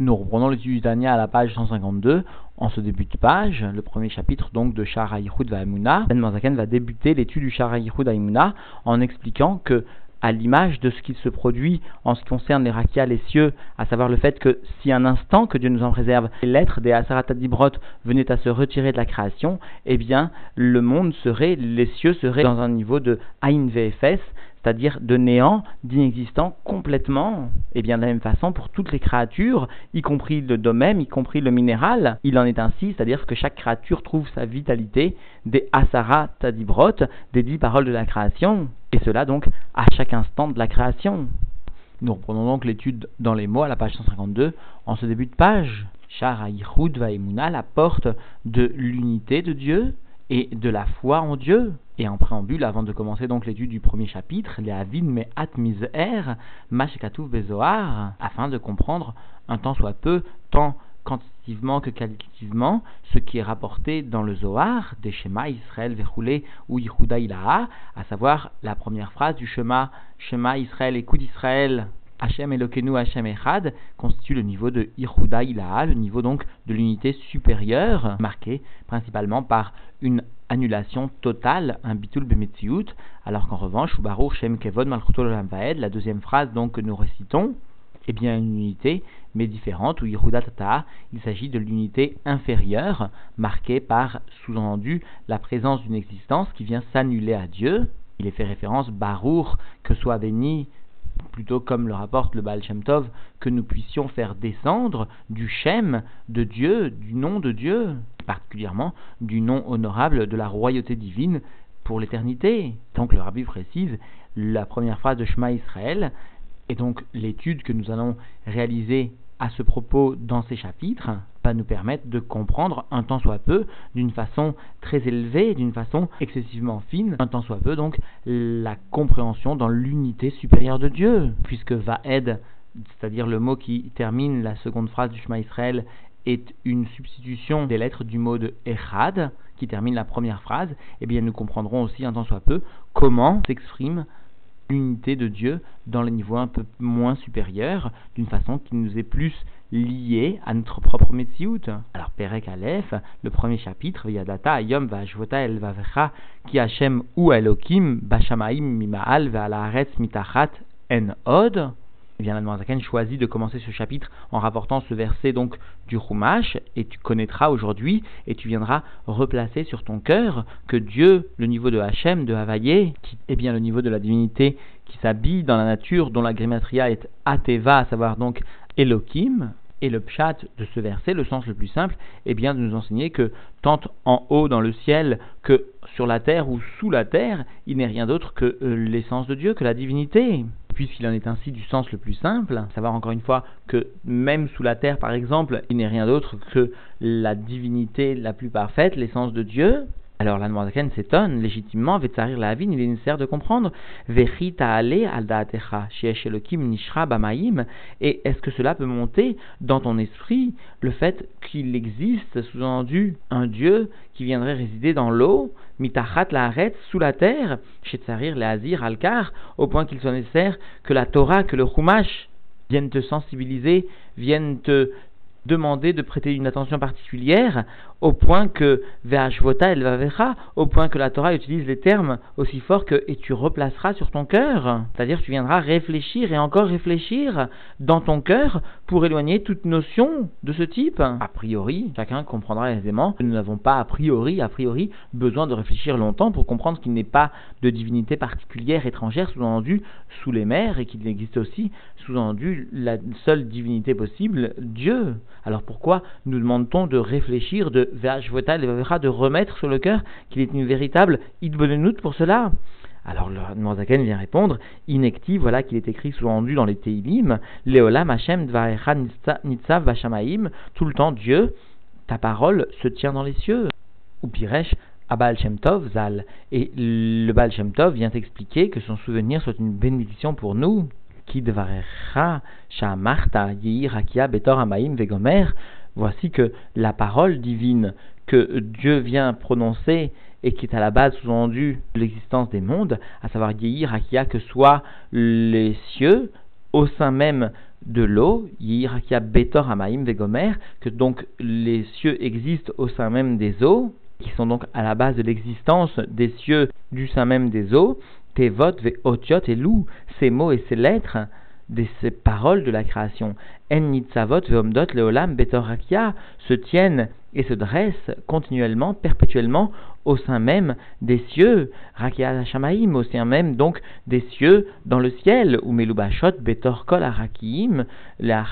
Nous reprenons l'étude du à la page 152. En ce début de page, le premier chapitre donc de Shara Yichud Vaimuna, Ben Mazaken va débuter l'étude du Shara Yichud Vaimuna en expliquant que à l'image de ce qui se produit en ce qui concerne les rakia, les cieux, à savoir le fait que si un instant que Dieu nous en préserve, les lettres des Asaratadibrot venaient à se retirer de la création, eh bien, le monde serait, les cieux seraient dans un niveau de Ain VFS, c'est-à-dire de néant, d'inexistant complètement. Et bien de la même façon pour toutes les créatures, y compris le domaine, y compris le minéral, il en est ainsi, c'est-à-dire que chaque créature trouve sa vitalité des Asara Tadibrot, des dix paroles de la création, et cela donc à chaque instant de la création. Nous reprenons donc l'étude dans les mots à la page 152 en ce début de page. Shara Vaimuna, la porte de l'unité de Dieu, et de la foi en Dieu. Et en préambule, avant de commencer donc l'étude du premier chapitre, les Avin me mashkatouv bezoar, afin de comprendre un tant soit peu, tant quantitativement que qualitativement, ce qui est rapporté dans le Zohar des schémas Israël verroulé ou Yehuda Ilaha, à savoir la première phrase du schéma Shema Israël, écoute Israël, Hachem Elokenu Hachem Echad constitue le niveau de Ihuda Ilaha, le niveau donc de l'unité supérieure, marqué principalement par une annulation totale, un bitul bemetziut, alors qu'en revanche, Baruch Shem Kevod Vaed, la deuxième phrase donc que nous récitons, est bien une unité, mais différente, où Yehuda Tata, il s'agit de l'unité inférieure, marquée par, sous-entendu, la présence d'une existence qui vient s'annuler à Dieu. Il est fait référence, Baruch, que soit béni plutôt comme le rapporte le Baal Shem Tov, que nous puissions faire descendre du Shem de Dieu, du nom de Dieu, particulièrement du nom honorable de la royauté divine pour l'éternité. Donc le rabbi précise la première phrase de Shema Israël, et donc l'étude que nous allons réaliser à ce propos dans ces chapitres va nous permettre de comprendre un tant soit peu, d'une façon très élevée, d'une façon excessivement fine, un tant soit peu donc la compréhension dans l'unité supérieure de Dieu, puisque va aide, c'est-à-dire le mot qui termine la seconde phrase du Shema Israël, est une substitution des lettres du mot de Echad, qui termine la première phrase, eh bien nous comprendrons aussi un tant soit peu comment s'exprime l'unité de Dieu dans les niveaux un peu moins supérieurs, d'une façon qui nous est plus liée à notre propre Metsiout. Alors, Perek Aleph, le premier chapitre, Yadata, Ayom, Vajvota, El Vavecha, Ki Hashem ou Elokim, Bashamaim, Mimaal, Ve'alaretz, Mitachat, En Od. Eh bien, choisit de commencer ce chapitre en rapportant ce verset donc du Rumash, et tu connaîtras aujourd'hui, et tu viendras replacer sur ton cœur que Dieu, le niveau de Hachem, de Havaïe, qui est bien le niveau de la divinité qui s'habille dans la nature, dont la grimatria est Ateva, à savoir donc Elohim, et le pshat de ce verset, le sens le plus simple, est bien de nous enseigner que tant en haut dans le ciel que sur la terre ou sous la terre, il n'est rien d'autre que euh, l'essence de Dieu, que la divinité puisqu'il en est ainsi du sens le plus simple, savoir encore une fois que même sous la terre, par exemple, il n'est rien d'autre que la divinité la plus parfaite, l'essence de Dieu, alors la Noirzaken s'étonne légitimement, Vetsarir la il est nécessaire de comprendre. Daatecha, nishra bamaim, et est-ce que cela peut monter dans ton esprit le fait qu'il existe, sous-entendu, un Dieu qui viendrait résider dans l'eau, mitachat la sous la terre, Tsarir azir alkar, au point qu'il soit nécessaire que la Torah, que le Chumash viennent te sensibiliser, viennent te demander de prêter une attention particulière au point que Ve'ashvota el Vavecha, au point que la Torah utilise les termes aussi forts que et tu replaceras sur ton cœur. C'est-à-dire tu viendras réfléchir et encore réfléchir dans ton cœur pour éloigner toute notion de ce type. A priori, chacun comprendra aisément que nous n'avons pas a priori, a priori, besoin de réfléchir longtemps pour comprendre qu'il n'est pas de divinité particulière étrangère sous-entendu sous les mers et qu'il existe aussi sous-entendu la seule divinité possible, Dieu. Alors pourquoi nous demande-t-on de réfléchir, de de remettre sur le cœur qu'il est une véritable idbonenout pour cela? Alors le Noirzaken vient répondre, inecti, voilà qu'il est écrit sous-entendu dans les Teilim, Leolam Hashem Dvarecha Nitzav tout le temps Dieu, ta parole se tient dans les cieux. Ou Piresh, Abal Shem Tov Zal. Et le Baal Shem Tov vient expliquer que son souvenir soit une bénédiction pour nous. Yehir Voici que la parole divine que Dieu vient prononcer et qui est à la base sous-entendu de l'existence des mondes, à savoir Yehir Akia, que soit les cieux, au sein même de l'eau, Yirakia Betor Amaim Vegomer, que donc les cieux existent au sein même des eaux, qui sont donc à la base de l'existence des cieux du sein même des eaux, Tevot, Otiot et Lou, ces mots et ces lettres, de ces paroles de la création, En Nitzavot, Veomdot, Leolam, Betorakia, se tiennent et se dressent continuellement, perpétuellement, au sein même des cieux, Rakia Shamaim, au sein même donc des cieux dans le ciel, ou Melubashot, Betor Kol la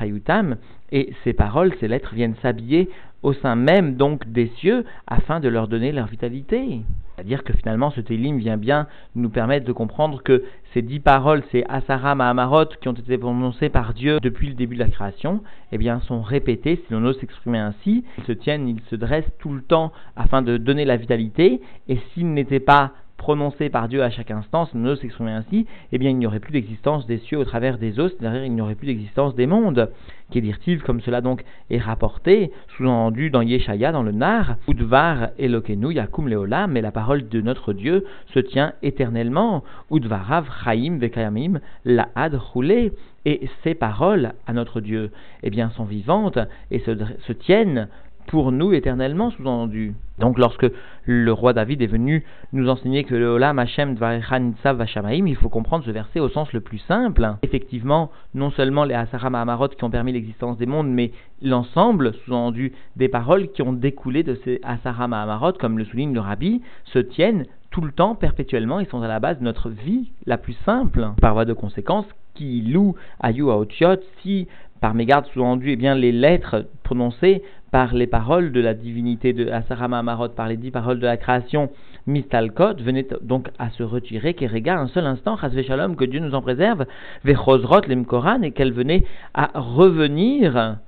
et ces paroles, ces lettres viennent s'habiller au sein même donc des cieux afin de leur donner leur vitalité. C'est-à-dire que finalement ce Télim vient bien nous permettre de comprendre que ces dix paroles, ces Asara Mahamarot qui ont été prononcées par Dieu depuis le début de la création, eh bien sont répétées, si l'on ose s'exprimer ainsi, ils se tiennent, ils se dressent tout le temps afin de donner la vitalité, et s'ils n'étaient pas prononcé par Dieu à chaque instant, si nous s'exprimer ainsi, eh bien il n'y aurait plus d'existence des cieux au travers des eaux, c'est-à-dire il n'y aurait plus d'existence des mondes. Qui est comme cela donc est rapporté, sous-entendu dans Yeshaya, dans le Nar, Udvar Elokenu Yakum Leolam, mais la parole de notre Dieu se tient éternellement. Udvarav Chaim Vekayamim Laad Roulé. Et ces paroles à notre Dieu, eh bien, sont vivantes et se tiennent pour nous éternellement, sous-entendu. Donc lorsque le roi David est venu nous enseigner que le Olam Hashem Vashamaim, il faut comprendre ce verset au sens le plus simple. Effectivement, non seulement les Asara Mahamarot qui ont permis l'existence des mondes, mais l'ensemble, sous-entendu, des paroles qui ont découlé de ces Asara Mahamarot, comme le souligne le Rabbi, se tiennent tout le temps, perpétuellement, ils sont à la base de notre vie la plus simple. Par voie de conséquence, qui loue Ayu Aotiot, si par mégarde sous-entendu, eh bien, les lettres prononcées par les paroles de la divinité de Asarama Amarot, par les dix paroles de la création, Mistalkot venait donc à se retirer, Kerega, un seul instant, Chasve Shalom, que Dieu nous en préserve, Vechosrot Lemkoran, et qu'elle venait à revenir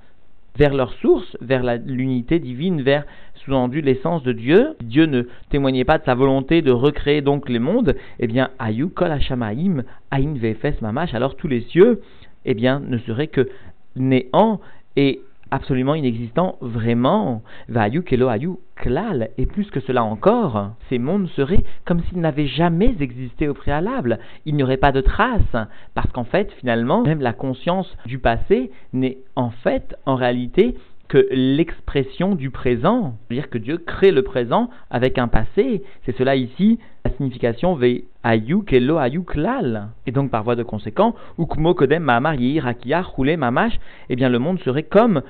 vers leur source, vers l'unité divine, vers sous-entendu l'essence de Dieu. Dieu ne témoignait pas de sa volonté de recréer donc les mondes, eh bien, Ayu Kol Hashamaim, Ain Vefes Mamash, alors tous les cieux, eh bien, ne seraient que néant et absolument inexistant vraiment. Vayu kelo ayu klal. Et plus que cela encore, ces mondes seraient comme s'ils n'avaient jamais existé au préalable. Il n'y aurait pas de traces. Parce qu'en fait, finalement, même la conscience du passé n'est en fait, en réalité, que l'expression du présent. C'est-à-dire que Dieu crée le présent avec un passé. C'est cela ici, la signification ve ayu kelo ayu klal. Et donc par voie de conséquent, ukmo kodem rakia roulé mamash, eh bien le monde serait comme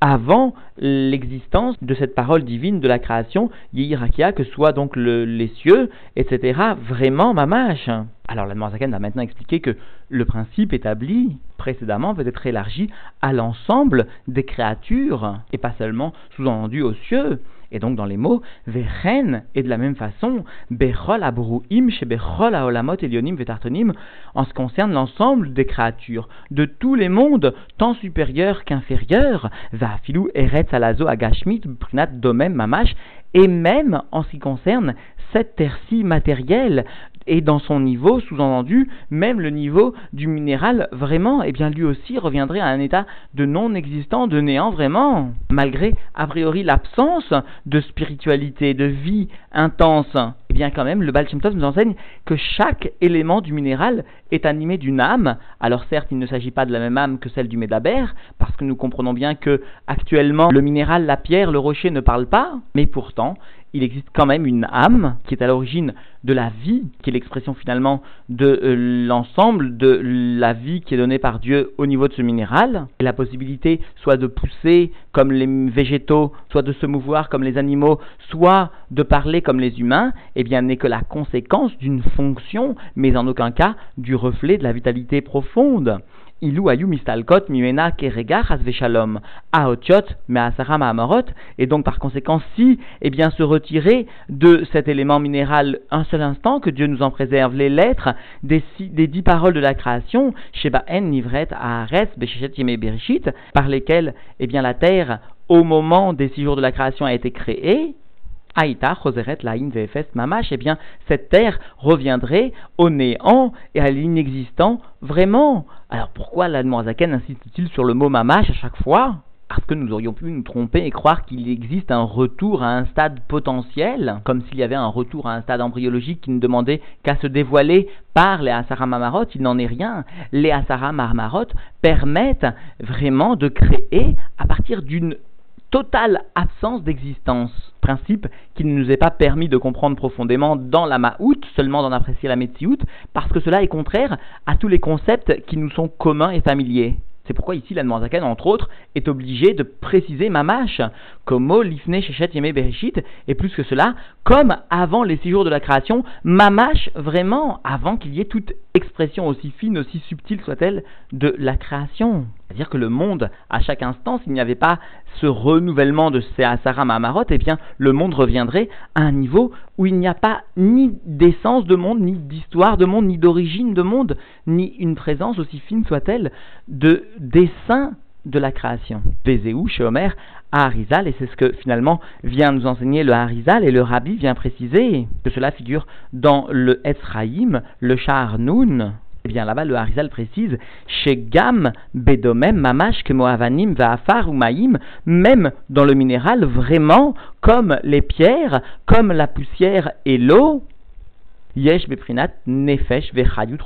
avant l'existence de cette parole divine de la création, Yihirakia, que soit donc les cieux, etc., vraiment mamash. Alors la Zaken va maintenant expliquer que le principe établi précédemment va être élargi à l'ensemble des créatures, et pas seulement sous-entendu aux cieux. Et donc dans les mots, Vechen, et de la même façon, Bechol Abruim, chez Bechol Aolamot Elionim Vetartonim, en ce qui concerne l'ensemble des créatures, de tous les mondes, tant supérieurs qu'inférieurs, Vafilou Eretz Alazo Agashmit, Prinat Domem Mamash, et même en ce qui concerne cette terre-ci matérielle, et dans son niveau, sous-entendu, même le niveau du minéral vraiment, eh bien lui aussi reviendrait à un état de non-existant, de néant vraiment, malgré a priori l'absence de spiritualité, de vie intense. Eh bien quand même, le Baal nous enseigne que chaque élément du minéral est animé d'une âme. Alors certes, il ne s'agit pas de la même âme que celle du Médaber, parce que nous comprenons bien que actuellement le minéral, la pierre, le rocher ne parlent pas, mais pourtant, il existe quand même une âme qui est à l'origine de la vie, qui est l'expression finalement de euh, l'ensemble de la vie qui est donnée par Dieu au niveau de ce minéral. Et la possibilité soit de pousser comme les végétaux, soit de se mouvoir comme les animaux, soit de parler comme les humains, eh bien n'est que la conséquence d'une fonction, mais en aucun cas du reflet de la vitalité profonde. Ilou mistalkot mimena kerega shalom aotiot me'asara ma'amarot et donc par conséquent si eh bien se retirer de cet élément minéral un seul instant que Dieu nous en préserve les lettres des, des dix paroles de la création sheba en nivret ahares beshechet yeme berishit par lesquelles eh bien la terre au moment des six jours de la création a été créée Aïta, Choseret, Laïn, Vefes, Mamash, eh bien, cette terre reviendrait au néant et à l'inexistant vraiment. Alors pourquoi l'Admoazaken insiste-t-il sur le mot Mamash à chaque fois? Parce que nous aurions pu nous tromper et croire qu'il existe un retour à un stade potentiel, comme s'il y avait un retour à un stade embryologique qui ne demandait qu'à se dévoiler par les Asara Marmarot, il n'en est rien. Les Asara Marmarot permettent vraiment de créer à partir d'une totale absence d'existence. Principe qui ne nous est pas permis de comprendre profondément dans la Ma'out, seulement d'en apprécier la Metsiout, parce que cela est contraire à tous les concepts qui nous sont communs et familiers. C'est pourquoi ici la Zaken, entre autres, est obligé de préciser Mamash, comme Lifne Shechet Yeme Bereshit, et plus que cela, comme avant les six jours de la création, Mamash vraiment, avant qu'il y ait toute expression aussi fine, aussi subtile soit-elle, de la création. C'est-à-dire que le monde, à chaque instant, s'il n'y avait pas ce renouvellement de ces Asara Mamarot, eh bien, le monde reviendrait à un niveau où il n'y a pas ni d'essence de monde, ni d'histoire de monde, ni d'origine de monde, ni une présence, aussi fine soit-elle, de dessin de la création. Vézéou, chez Homer, à Harizal, et c'est ce que finalement vient nous enseigner le Harizal, et le Rabbi vient préciser que cela figure dans le Etzraïm, le Shah Noun, eh bien là-bas, le Harizal précise chez Gam, Bedomem, Mamash, Kemoavanim, Vaafar ou Maïm, même dans le minéral, vraiment, comme les pierres, comme la poussière et l'eau, Yesh Beprinat Nefesh Vechayut.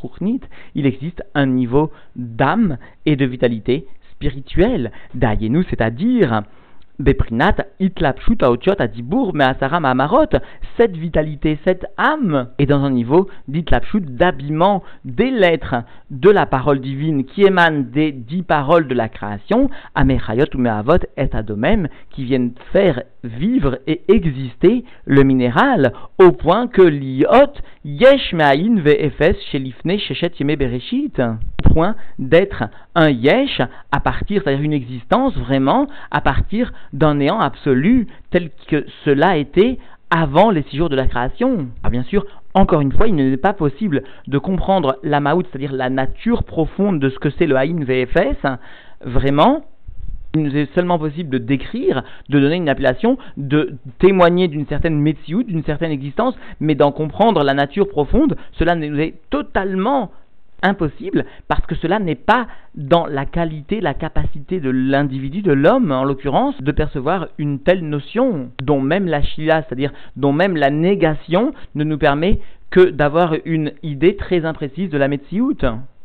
Il existe un niveau d'âme et de vitalité spirituelle. Dayenu, c'est-à-dire Beprinat, Itlapshut, Aotiot, Adibur, Measara, Mamarot, cette vitalité, cette âme est dans un niveau d'Itlapshut, d'habillement des lettres de la parole divine qui émanent des dix paroles de la création, Amechayot ou Meavot et Adomem, qui viennent faire vivre et exister le minéral au point que l'iot yesh me'ayin ve'efes shelifne sheshet yeme bereshit point d'être un yesh à partir, c'est-à-dire une existence vraiment à partir d'un néant absolu tel que cela était avant les six jours de la création. Ah, bien sûr, encore une fois, il n'est pas possible de comprendre la maout, c'est-à-dire la nature profonde de ce que c'est le haïn VFS, vraiment, il nous est seulement possible de décrire, de donner une appellation, de témoigner d'une certaine métier, d'une certaine existence, mais d'en comprendre la nature profonde, cela nous est totalement impossible parce que cela n'est pas dans la qualité, la capacité de l'individu, de l'homme en l'occurrence, de percevoir une telle notion dont même la shila, c'est-à-dire dont même la négation ne nous permet que d'avoir une idée très imprécise de la Metsiout.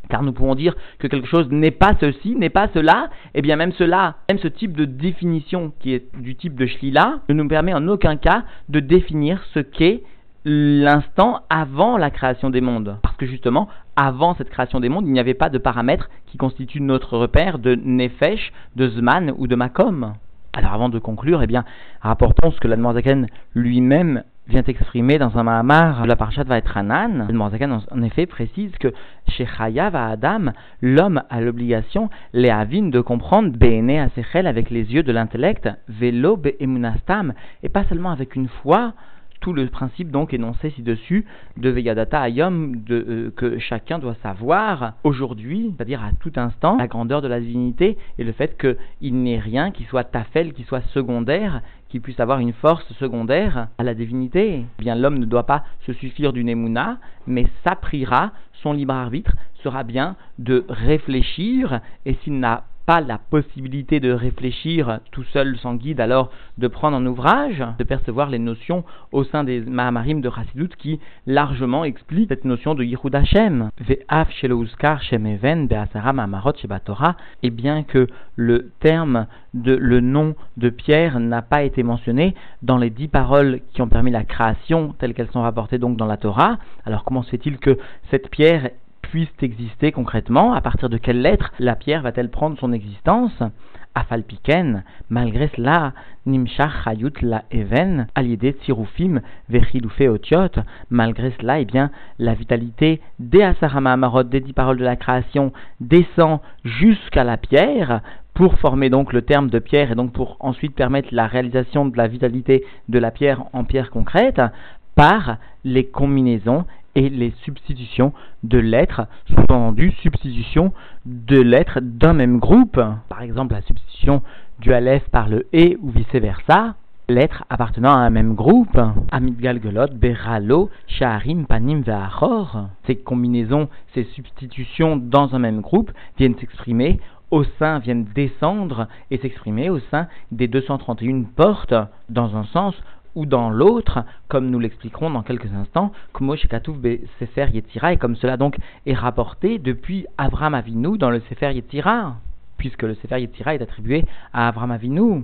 Car nous pouvons dire que quelque chose n'est pas ceci, n'est pas cela, et eh bien même cela, même ce type de définition qui est du type de Shlila, ne nous permet en aucun cas de définir ce qu'est l'instant avant la création des mondes. Parce que justement, avant cette création des mondes, il n'y avait pas de paramètres qui constituent notre repère de Nefesh, de Zman ou de Makom. Alors avant de conclure, eh bien, rapportons ce que l'Admorzaken lui-même vient exprimer dans un Mahamar la Parashat Vaetranan. L'Admorzaken en effet précise que chez Chayav à Adam, l'homme a l'obligation, les de comprendre Béné à Sechel avec les yeux de l'intellect, Velo Be'emunastam, et pas seulement avec une foi, tout le principe donc énoncé ci-dessus de Veyadata Ayom euh, que chacun doit savoir aujourd'hui, c'est-à-dire à tout instant, la grandeur de la divinité et le fait qu'il n'est rien qui soit tafel, qui soit secondaire, qui puisse avoir une force secondaire à la divinité. Eh bien l'homme ne doit pas se suffire d'une émouna, mais s'apprira, son libre arbitre sera bien de réfléchir et s'il n'a pas la possibilité de réfléchir tout seul sans guide, alors de prendre en ouvrage, de percevoir les notions au sein des Mahamarim de Chassidut qui largement expliquent cette notion de Yichud Hashem. Ve'af shemeven be'asara shebatora, et bien que le terme de le nom de Pierre n'a pas été mentionné dans les dix paroles qui ont permis la création telles qu'elles sont rapportées donc dans la Torah, alors comment se fait-il que cette pierre puisse exister concrètement À partir de quelle lettre la pierre va-t-elle prendre son existence? Afalpiken, malgré cela, Nimshach Hayut la Even, aliédé Tsirufim, Vechiloufe Otiot, malgré cela, eh bien, la vitalité des Asarama Amarot, des dix paroles de la création, descend jusqu'à la pierre, pour former donc le terme de pierre et donc pour ensuite permettre la réalisation de la vitalité de la pierre en pierre concrète par les combinaisons et les substitutions de lettres, sous-entendu substitution de lettres d'un même groupe. Par exemple, la substitution du Aleph par le E ou vice-versa. Lettres appartenant à un même groupe, Amidgal Gelot, Beralo, Shaharim, Panim, Ve'achor. Ces combinaisons, ces substitutions dans un même groupe viennent s'exprimer au sein viennent descendre et s'exprimer au sein des 231 portes dans un sens ou dans l'autre, comme nous l'expliquerons dans quelques instants, comme Sefer Yetzira, et comme cela donc est rapporté depuis Abraham Avinu dans le Sefer Yetzira, puisque le Sefer Yetzira est attribué à Abraham Avinu,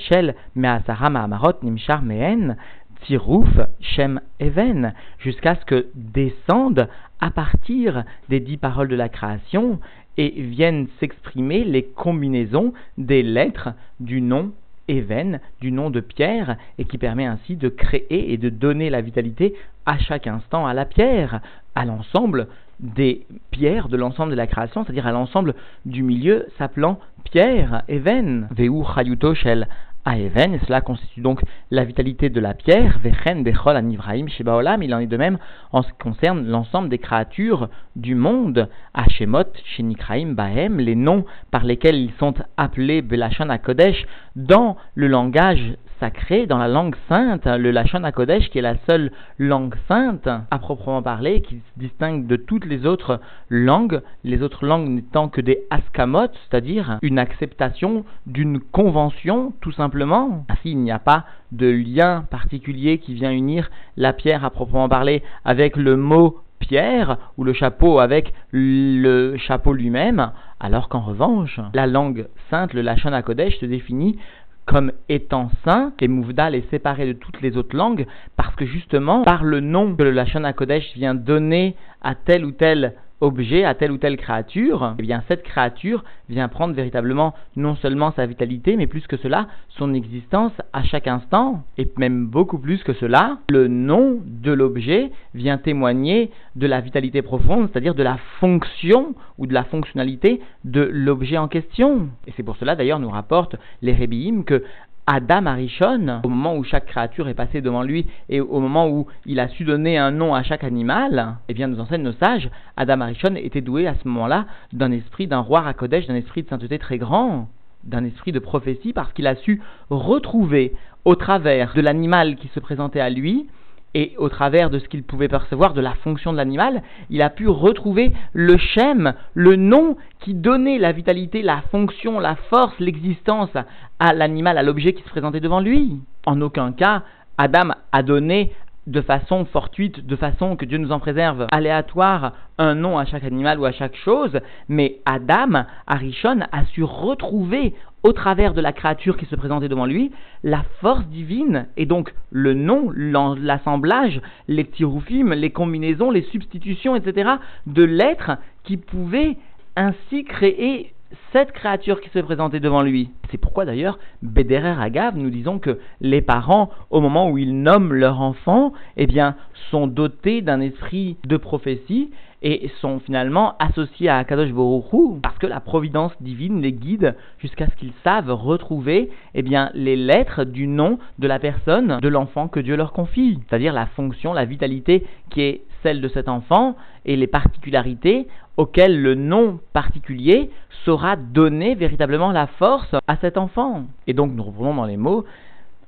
Shel, Amarot, Nimshar Mehen, Tirouf, Shem Even, jusqu'à ce que descendent à partir des dix paroles de la création et viennent s'exprimer les combinaisons des lettres du nom Even, du nom de Pierre, et qui permet ainsi de créer et de donner la vitalité à chaque instant à la pierre, à l'ensemble des pierres de l'ensemble de la création, c'est-à-dire à, l'ensemble du milieu s'appelant Pierre, Even, Veu Chayuto Shel Even, cela constitue donc la vitalité de la pierre, Vechen Bechol Anivraim Shebaolam, il en est de même en ce qui concerne l'ensemble des créatures du monde, Hashemot, Shenikraim, Bahem, les noms par lesquels ils sont appelés Belashon Kodesh dans le langage sacré, dans la langue sainte, le Lachon HaKodesh, qui est la seule langue sainte, à proprement parler, qui se distingue de toutes les autres langues, les autres langues n'étant que des askamot, c'est-à-dire une acceptation d'une convention, tout simplement. Ainsi, il n'y a pas de lien particulier qui vient unir la pierre, à proprement parler, avec le mot pierre ou le chapeau avec le chapeau lui-même, alors qu'en revanche, la langue sainte, le Lachon HaKodesh, se définit comme étant saint, et Mouvdal est séparé de toutes les autres langues, parce que justement, par le nom que le Lachon Kodesh vient donner à tel ou tel objet, à telle ou telle créature, eh bien cette créature vient prendre véritablement non seulement sa vitalité, mais plus que cela, son existence à chaque instant, et même beaucoup plus que cela, le nom de l'objet vient témoigner de la vitalité profonde, c'est-à-dire de la fonction ou de la fonctionnalité de l'objet en question. Et c'est pour cela d'ailleurs nous rapporte les Rébim que Adam Arishon, au moment où chaque créature est passée devant lui et au moment où il a su donner un nom à chaque animal, eh bien, nous enseignent nos sages, Adam Arishon était doué à ce moment-là d'un esprit, d'un roi Rakodesh, d'un esprit de sainteté très grand, d'un esprit de prophétie, parce qu'il a su retrouver au travers de l'animal qui se présentait à lui, et au travers de ce qu'il pouvait percevoir de la fonction de l'animal, il a pu retrouver le shem, le nom qui donnait la vitalité, la fonction, la force, l'existence à l'animal, à l'objet qui se présentait devant lui. En aucun cas, Adam a donné de façon fortuite, de façon que Dieu nous en préserve, aléatoire, un nom à chaque animal ou à chaque chose, mais Adam, Arishon, a su retrouver au travers de la créature qui se présentait devant lui, la force divine, et donc le nom, l'assemblage, les tiroufim, les combinaisons, les substitutions, etc., de l'être qui pouvait ainsi créer cette créature qui se présentait devant lui. C'est pourquoi d'ailleurs, Bederer Agav, nous disons que les parents, au moment où ils nomment leur enfant, eh bien, sont dotés d'un esprit de prophétie et sont finalement associés à Akadosh Boruchu parce que la providence divine les guide jusqu'à ce qu'ils savent retrouver eh bien, les lettres du nom de la personne, de l'enfant que Dieu leur confie, c'est-à-dire la fonction, la vitalité qui est celle de cet enfant et les particularités auxquelles le nom particulier saura donner véritablement la force à cet enfant. Et donc nous reprenons dans les mots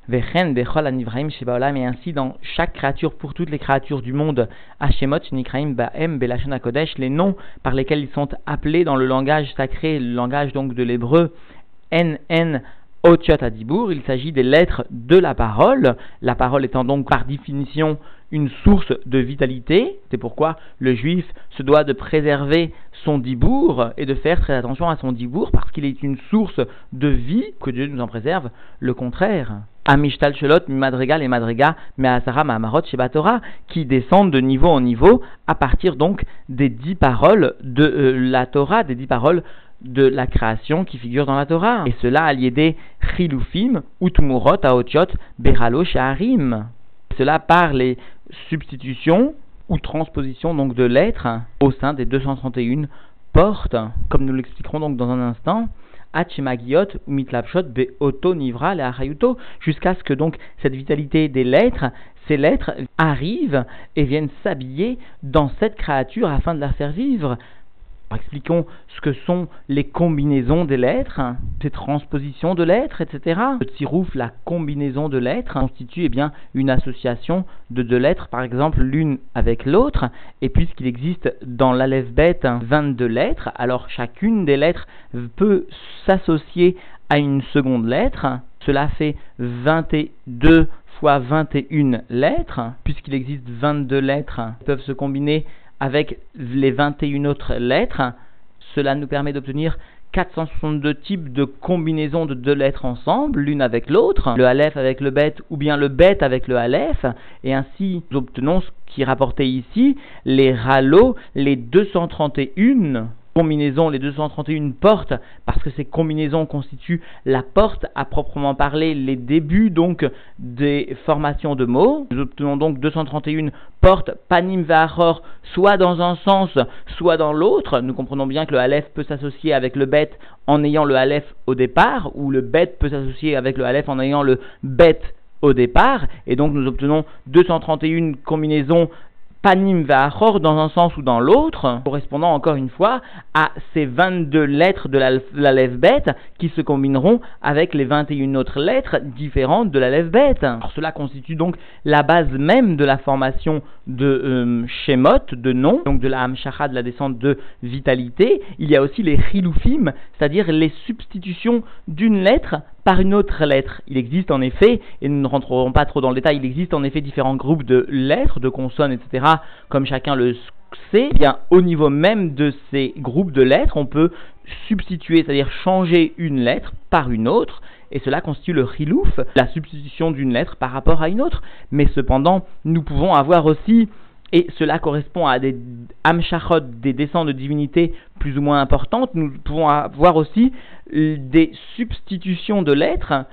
Vechen Bechol Anivraim Shebaolam. Et ainsi dans chaque créature pour toutes les créatures du monde Hashemot Nikraim Baem Belashon Kodesh les noms par lesquels ils sont appelés dans le langage sacré, le langage donc de l'hébreu NN Otiot Adibour, il s'agit des lettres de la parole, la parole étant donc par définition une source de vitalité, c'est pourquoi le juif se doit de préserver son dibour et de faire très attention à son dibour parce qu'il est une source de vie, que Dieu nous en préserve, le contraire. Amishtal Shelot, Madrigal et Madriga, Me'asara, Mahamarot, Shebatora, qui descendent de niveau en niveau à partir donc des dix paroles de euh, la Torah, des dix paroles de la création qui figure dans la Torah. Et cela a des Chilufim, Utmurot, Aotiot, Beralo, Shaharim. Cela par les substitutions ou transpositions donc de lettres au sein des 231 portes, comme nous l'expliquerons donc dans un instant. Jusqu'à ce que donc cette vitalité des lettres, ces lettres arrivent et viennent s'habiller dans cette créature afin de la faire vivre expliquons ce que sont les combinaisons des lettres, ces transpositions de lettres, etc. Le tsirouf, la combinaison de lettres, constitue eh une association de deux lettres, par exemple l'une avec l'autre, et puisqu'il existe dans l'alphabet 22 lettres, alors chacune des lettres peut s'associer à une seconde lettre, cela fait 22 fois 21 lettres, puisqu'il existe 22 lettres, peuvent se combiner avec les 21 autres lettres. Cela nous permet d'obtenir 462 types de combinaisons de deux lettres ensemble, l'une avec l'autre, le Aleph avec le Bet ou bien le Bet avec le Aleph, et ainsi nous obtenons ce qui est rapporté ici, les Ralo, les 231 combinaisons, les 231 portes, parce que ces combinaisons constituent la porte à proprement parler, les débuts donc des formations de mots. Nous obtenons donc 231 portes panim vahor, soit dans un sens, soit dans l'autre. Nous comprenons bien que le aleph peut s'associer avec le bet en ayant le aleph au départ, ou le bet peut s'associer avec le aleph en ayant le bet au départ, et donc nous obtenons 231 combinaisons panim va'achor dans un sens ou dans l'autre, correspondant encore une fois à ces 22 lettres de la, lèvre bête qui se combineront avec les 21 autres lettres différentes de la lèvre bête. Cela constitue donc la base même de la formation de euh, Shemot, de nom, donc de la Hamshacha, de la descente de vitalité. Il y a aussi les Chiloufim, c'est-à-dire les substitutions d'une lettre par une autre lettre. Il existe en effet, et nous ne rentrerons pas trop dans le détail, il existe en effet différents groupes de lettres, de consonnes, etc., comme chacun le sait, eh bien au niveau même de ces groupes de lettres, on peut substituer, c'est-à-dire changer une lettre par une autre, et cela constitue le rilouf, la substitution d'une lettre par rapport à une autre. Mais cependant, nous pouvons avoir aussi et cela correspond à des amshachot, des descents de divinité plus ou moins importantes. Nous pouvons avoir aussi euh, des substitutions de lettres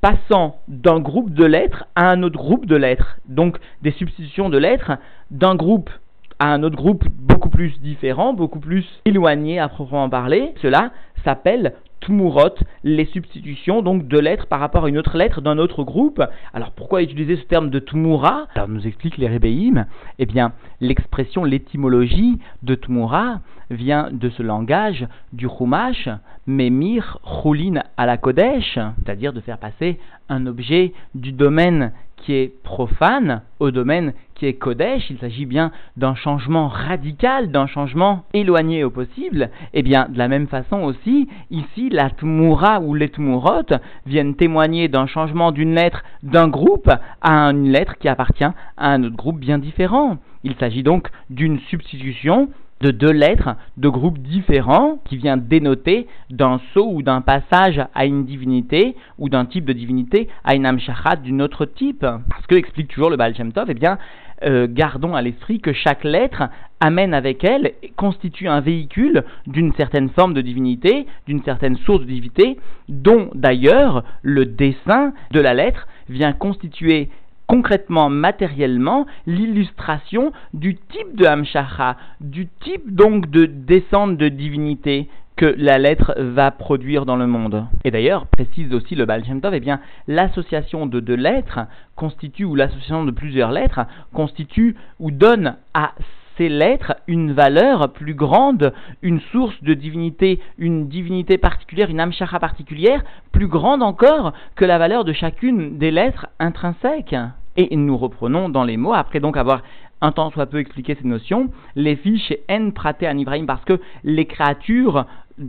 passant d'un groupe de lettres à un autre groupe de lettres. Donc des substitutions de lettres d'un groupe à un autre groupe beaucoup plus différent, beaucoup plus éloigné à proprement parler. Cela s'appelle Tmurot, les substitutions donc de lettres par rapport à une autre lettre d'un autre groupe. Alors pourquoi utiliser ce terme de Tmura Alors nous explique les Rébéim. Eh bien, l'expression, l'étymologie de Tmura vient de ce langage du Chumash, Memir Choulin à la Kodesh, c'est-à-dire de faire passer un objet du domaine qui est profane au domaine qui est Kodesh, il s'agit bien d'un changement radical, d'un changement éloigné au possible, et eh bien de la même façon aussi, ici la Tmura ou les Tmurot viennent témoigner d'un changement d'une lettre d'un groupe à une lettre qui appartient à un autre groupe bien différent. Il s'agit donc d'une substitution de deux lettres de groupes différents qui vient dénoter d'un saut ou d'un passage à une divinité ou d'un type de divinité à une amshachat d'une autre type. Parce que, explique toujours le Baal Shem Tov, eh bien, euh, gardons à l'esprit que chaque lettre amène avec elle, constitue un véhicule d'une certaine forme de divinité, d'une certaine source de divinité, dont d'ailleurs le dessin de la lettre vient constituer concrètement, matériellement, l'illustration du type de Hamshacha, du type donc de descente de divinité que la lettre va produire dans le monde. Et d'ailleurs, précise aussi le Baal Shem Tov, eh bien, l'association de deux lettres constitue, ou l'association de plusieurs lettres, constitue ou donne à ces lettres une valeur plus grande, une source de divinité, une divinité particulière, une amshara particulière, plus grande encore que la valeur de chacune des lettres intrinsèques. Et nous reprenons dans les mots, après donc avoir un temps soit peu expliqué ces notions, les fiches chez N praté an Ibrahim, parce que les créatures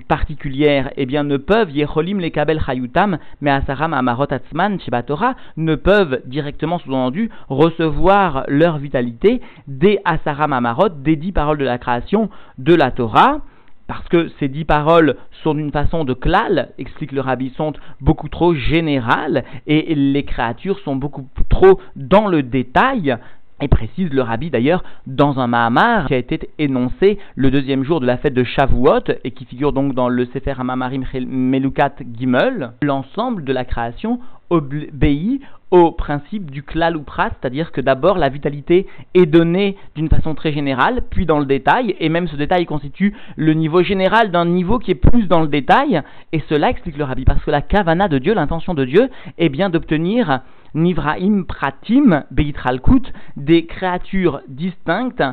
particulières, eh bien, ne peuvent, Yecholim les Kabel Chayutam, mais Asaram Amarot Atzman, Torah, ne peuvent directement, sous-entendu, recevoir leur vitalité des Asaram Amarot, des dix paroles de la création de la Torah, parce que ces dix paroles sont d'une façon de klal, explique le rabbi, sont beaucoup trop générales et les créatures sont beaucoup trop dans le détail et précise le rabbi d'ailleurs dans un Mahamar qui a été énoncé le deuxième jour de la fête de Shavuot et qui figure donc dans le Sefer Hamamarim Melukat Gimel, l'ensemble de la création obéit au principe du klal ou prat, c'est-à-dire que d'abord la vitalité est donnée d'une façon très générale, puis dans le détail, et même ce détail constitue le niveau général d'un niveau qui est plus dans le détail, et cela explique le rabbi, parce que la kavana de Dieu, l'intention de Dieu, est bien d'obtenir Nivraim Pratim Beitralkut, des créatures distinctes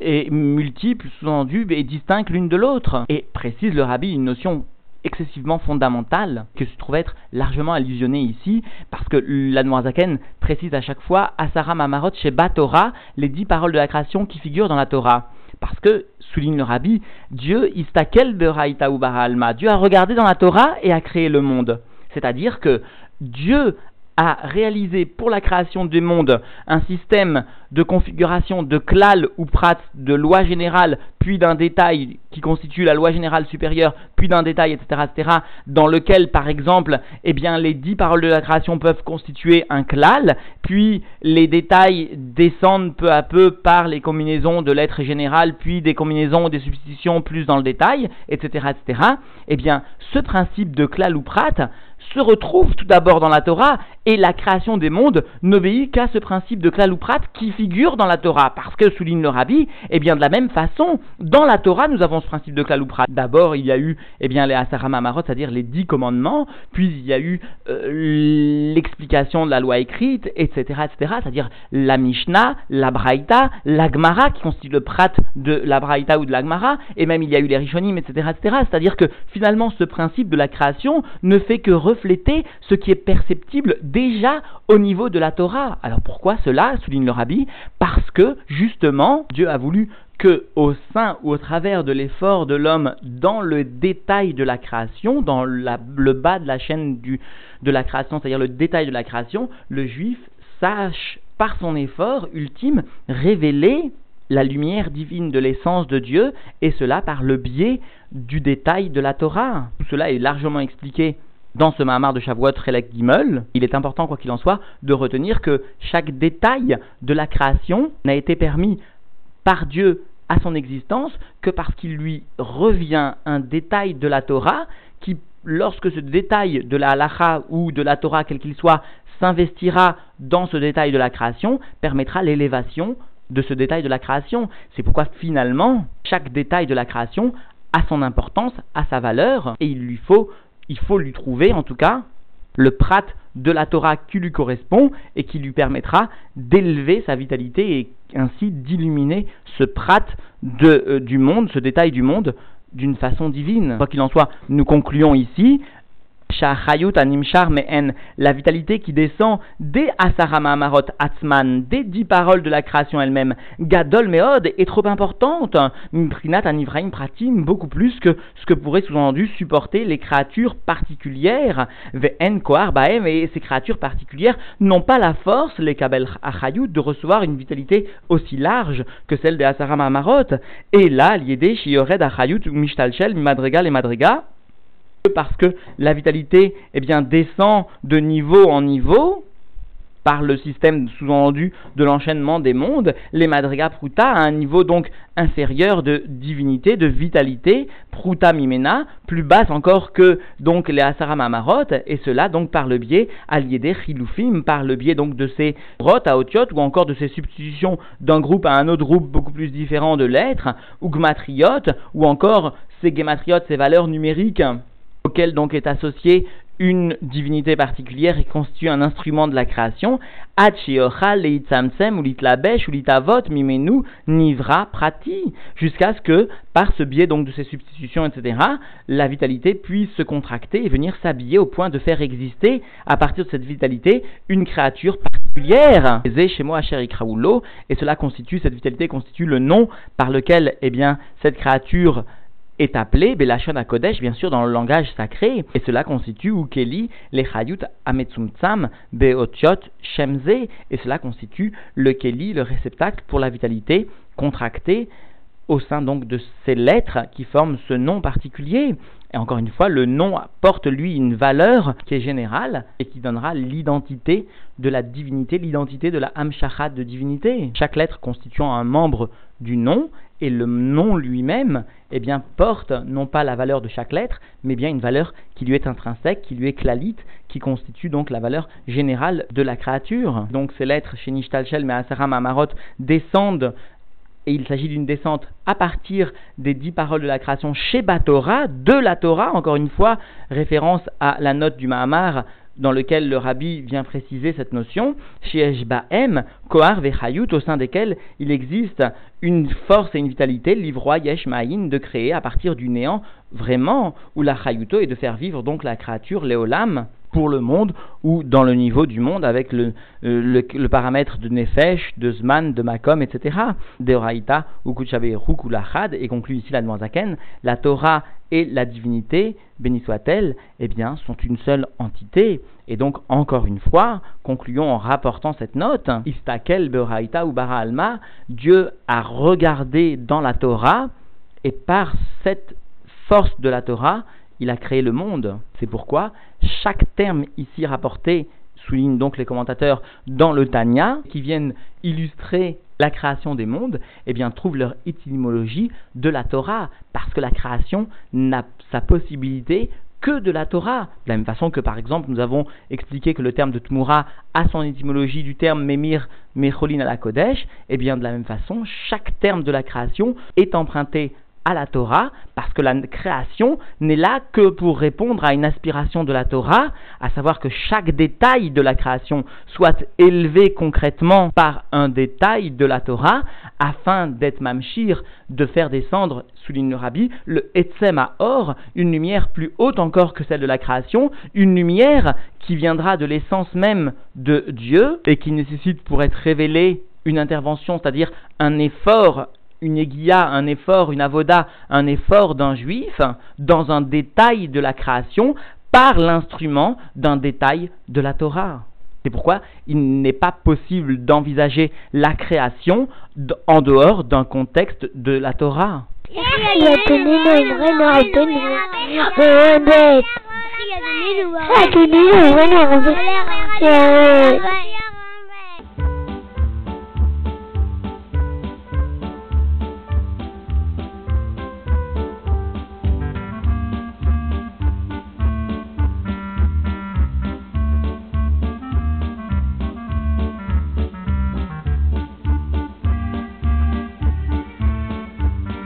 et multiples, sous-entendus et distincts l'une de l'autre. Et précise le rabbi une notion excessivement fondamentale que se trouve être largement allusionnée ici, parce que l'Admoazaken précise à chaque fois Asara Mamarot chez Torah, les dix paroles de la création qui figurent dans la Torah. Parce que, souligne le rabbi, Dieu, istakel de Raïta Alma, Dieu a regardé dans la Torah et a créé le monde. C'est-à-dire que Dieu a réalisé pour la création du monde un système de configuration de klal ou prat, de loi générale, puis d'un détail qui constitue la loi générale supérieure, puis d'un détail, etc., etc., dans lequel, par exemple, eh bien, les dix paroles de la création peuvent constituer un klal, puis les détails descendent peu à peu par les combinaisons de l'être général, puis des combinaisons, des substitutions plus dans le détail, etc., etc., eh bien, ce principe de klal ou prat, se retrouve tout d'abord dans la Torah et la création des mondes n'obéit qu'à ce principe de Klalouprat qui figure dans la Torah. Parce que, souligne le Rabbi, eh bien de la même façon, dans la Torah, nous avons ce principe de Klalouprat. D'abord, il y a eu eh bien, les Asara Mamarot, c'est-à-dire les dix commandements, puis il y a eu euh, l'explication de la loi écrite, etc., etc., c'est-à-dire la Mishnah, la Braïta, la Gemara, qui constitue le prat de la Braïta ou de la Gemara, et même il y a eu les Rishonim, etc., etc., c'est-à-dire que finalement, ce principe de la création ne fait que refléter ce qui est perceptible déjà au niveau de la Torah. Alors pourquoi cela souligne le rabbi? Parce que justement Dieu a voulu que au sein ou au travers de l'effort de l'homme dans le détail de la création, dans le bas de la chaîne de la création, c'est-à-dire le détail de la création, le juif sache par son effort ultime révéler la lumière divine de l'essence de Dieu, et cela par le biais du détail de la Torah. Tout cela est largement expliqué dans ce Mahamar de Shavuot Relek Gimel, il est important, quoi qu'il en soit, de retenir que chaque détail de la création n'a été permis par Dieu à son existence que parce qu'il lui revient un détail de la Torah qui, lorsque ce détail de la halacha ou de la Torah, quel qu'il soit, s'investira dans ce détail de la création, permettra l'élévation de ce détail de la création. C'est pourquoi finalement, chaque détail de la création a son importance, a sa valeur, et il lui faut il faut lui trouver en tout cas le prat de la Torah qui lui correspond et qui lui permettra d'élever sa vitalité et ainsi d'illuminer ce prat de, euh, du monde, ce détail du monde d'une façon divine. Quoi qu'il en soit, nous concluons ici Mehen, la vitalité qui descend des Asarama Marot Atzman, des dix paroles de la création elle-même. Gadol Meod est trop importante. Mprinat Anivraim Pratim, beaucoup plus que ce que pourraient sous-entendu supporter les créatures particulières. Ve'en Koar Baem, et ces créatures particulières n'ont pas la force, les Kabel Achayut, de recevoir une vitalité aussi large que celle des Asarama Marot. Et là, l'idée, Shiored Achayut, Mishtalchel, Madrigal et Madriga, parce que la vitalité eh bien, descend de niveau en niveau par le système sous-entendu de l'enchaînement des mondes, les Madriga Pruta à un niveau donc inférieur de divinité, de vitalité, Pruta Mimena, plus basse encore que donc les Asara Mamarot, et cela donc par le biais allié des Chiloufim, par le biais donc de ces rot à Otiot, ou encore de ces substitutions d'un groupe à un autre groupe beaucoup plus différent de l'être, ou Gmatriot, ou encore ces Gematriot, ces valeurs numériques auquel donc est associée une divinité particulière et constitue un instrument de la création, mimenu nivra prati, jusqu'à ce que, par ce biais donc de ces substitutions, etc., la vitalité puisse se contracter et venir s'habiller au point de faire exister, à partir de cette vitalité, une créature particulière. Et cela constitue, cette vitalité constitue le nom par lequel, eh bien, cette créature est appelé Belashon Kodesh, bien sûr, dans le langage sacré, et cela constitue Ukeli, les Chayut Ametsumtsam, Beotiot Shemze, et cela constitue le Keli, le réceptacle pour la vitalité contractée au sein donc de ces lettres qui forment ce nom particulier. Et encore une fois, le nom porte lui une valeur qui est générale et qui donnera l'identité de la divinité, l'identité de la Hamshachat de divinité. Chaque lettre constituant un membre du nom et le nom lui-même, eh bien, porte non pas la valeur de chaque lettre, mais bien une valeur qui lui est intrinsèque, qui lui est clalite, qui constitue donc la valeur générale de la créature. Donc ces lettres, chez Nishtalshel, mais Asaram, Amarot, descendent et il s'agit d'une descente à partir des dix paroles de la création chez Batora, de la Torah, encore une fois, référence à la note du Mahamar dans lequel le rabbi vient préciser cette notion, chez M, Kohar Vechayut, au sein desquels il existe une force et une vitalité, l'ivroy Yesh de créer à partir du néant vraiment, ou la Chayuto est de faire vivre donc la créature, l'éolam, pour le monde ou dans le niveau du monde avec le, euh, paramètre de Nefesh, de Zman, de Makom, etc. Ou Kuchabeiruk ou Lachad, et conclut ici la Zaken, la Torah et la divinité, béni soit-elle, eh bien, sont une seule entité. Et donc, encore une fois, concluons en rapportant cette note, Istakel Beoraita ou Bara Alma, Dieu a regardé dans la Torah, et par cette force de la Torah, il a créé le monde. C'est pourquoi chaque terme ici rapporté, souligne donc les commentateurs, dans le Tanya, qui viennent illustrer la création des mondes, eh bien, trouvent leur étymologie de la Torah, parce que la création n'a sa possibilité que de la Torah. De la même façon que, par exemple, nous avons expliqué que le terme de Tmura a son étymologie du terme Memir Mecholin à la Kodesh, eh bien, de la même façon, chaque terme de la création est emprunté à la Torah, parce que la création n'est là que pour répondre à une aspiration de la Torah, à savoir que chaque détail de la création soit élevé concrètement par un détail de la Torah, afin d'être mamshir, de faire descendre, souligne le rabbi, le Etzem à or, une lumière plus haute encore que celle de la création, une lumière qui viendra de l'essence même de Dieu et qui nécessite pour être révélée une intervention, c'est-à-dire un effort une aiguilla, un effort, une avoda, un effort d'un juif dans un détail de la création par l'instrument d'un détail de la Torah. C'est pourquoi il n'est pas possible d'envisager la création en dehors d'un contexte de la Torah.